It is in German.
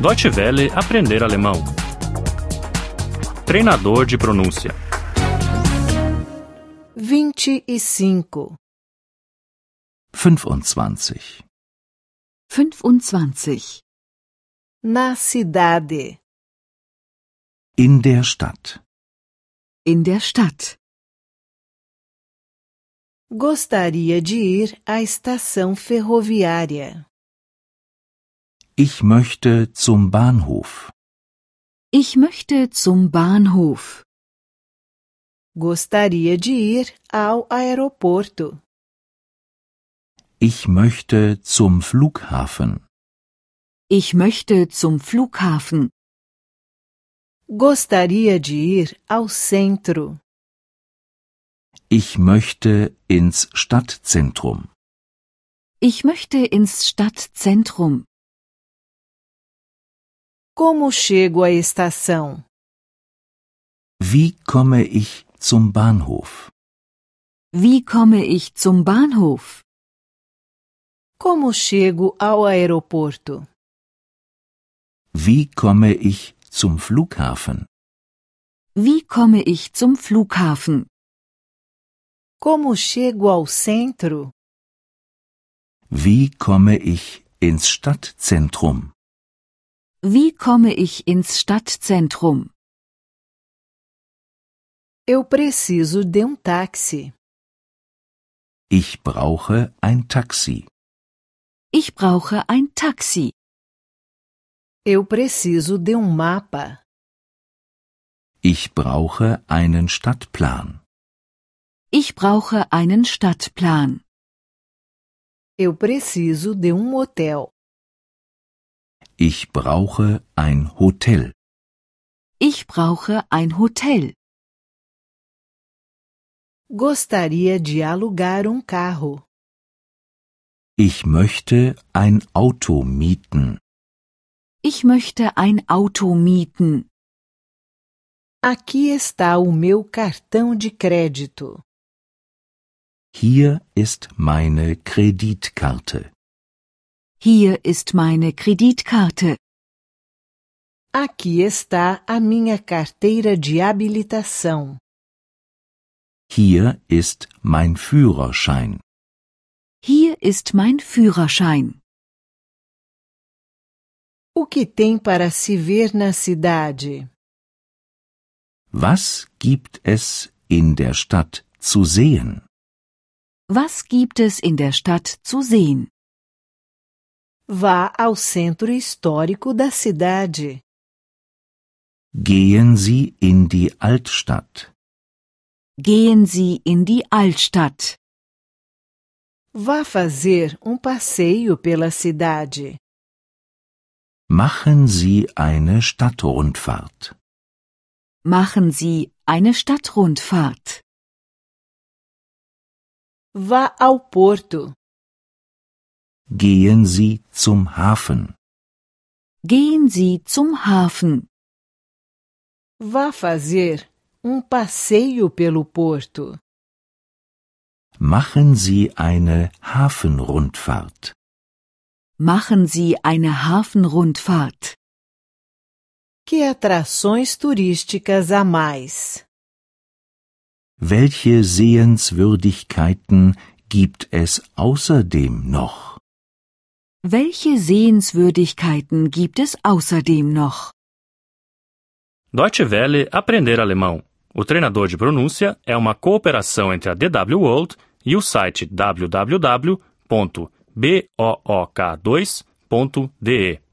Deutsche Welle aprender alemão. Treinador de pronúncia. 25. 25. 25. Na cidade. In der Stadt. In der Stadt. Gostaria de ir à estação ferroviária. Ich möchte zum Bahnhof. Ich möchte zum Bahnhof. Gostaria de ir ao aeroporto. Ich möchte zum Flughafen. Ich möchte zum Flughafen. Gostaria de ir ao centro. Ich möchte ins Stadtzentrum. Ich möchte ins Stadtzentrum. Como chego à estação? Wie komme ich zum Bahnhof? Wie komme ich zum Bahnhof? Como chego ao aeroporto? Wie komme ich zum Flughafen? Wie komme ich zum Flughafen? Como chego ao centro? Wie komme ich ins Stadtzentrum? Wie komme ich ins Stadtzentrum? Eu preciso de um táxi. Ich brauche ein Taxi. Ich brauche ein Taxi. Eu preciso de um mapa. Ich brauche einen Stadtplan. Ich brauche einen Stadtplan. Eu preciso de um hotel. Ich brauche ein Hotel. Ich brauche ein Hotel. Gostaria de alugar um carro. Ich möchte ein Auto mieten. Ich möchte ein Auto mieten. Aqui está o meu cartão de crédito. Hier ist meine Kreditkarte. Hier ist meine Kreditkarte. Aqui está a minha carteira de habilitação. Hier ist mein Führerschein. Hier ist mein Führerschein. O que tem para se ver na cidade? Was gibt es in der Stadt zu sehen? Was gibt es in der Stadt zu sehen? Vá ao centro histórico da cidade. Gehen Sie in die Altstadt. Gehen Sie in die Altstadt. Vá fazer um passeio pela cidade. Machen Sie eine Stadtrundfahrt. Machen Sie eine Stadtrundfahrt. Vá ao porto. Gehen Sie zum Hafen. Gehen Sie zum Hafen. Vá fazer um passeio pelo porto. Machen Sie eine Hafenrundfahrt. Machen Sie eine Hafenrundfahrt. Que atrações turísticas há mais? Welche Sehenswürdigkeiten gibt es außerdem noch? Welche Sehenswürdigkeiten gibt es außerdem noch? Deutsche Welle aprender alemão. O treinador de pronúncia é uma cooperação entre a DW World e o site www.book2.de.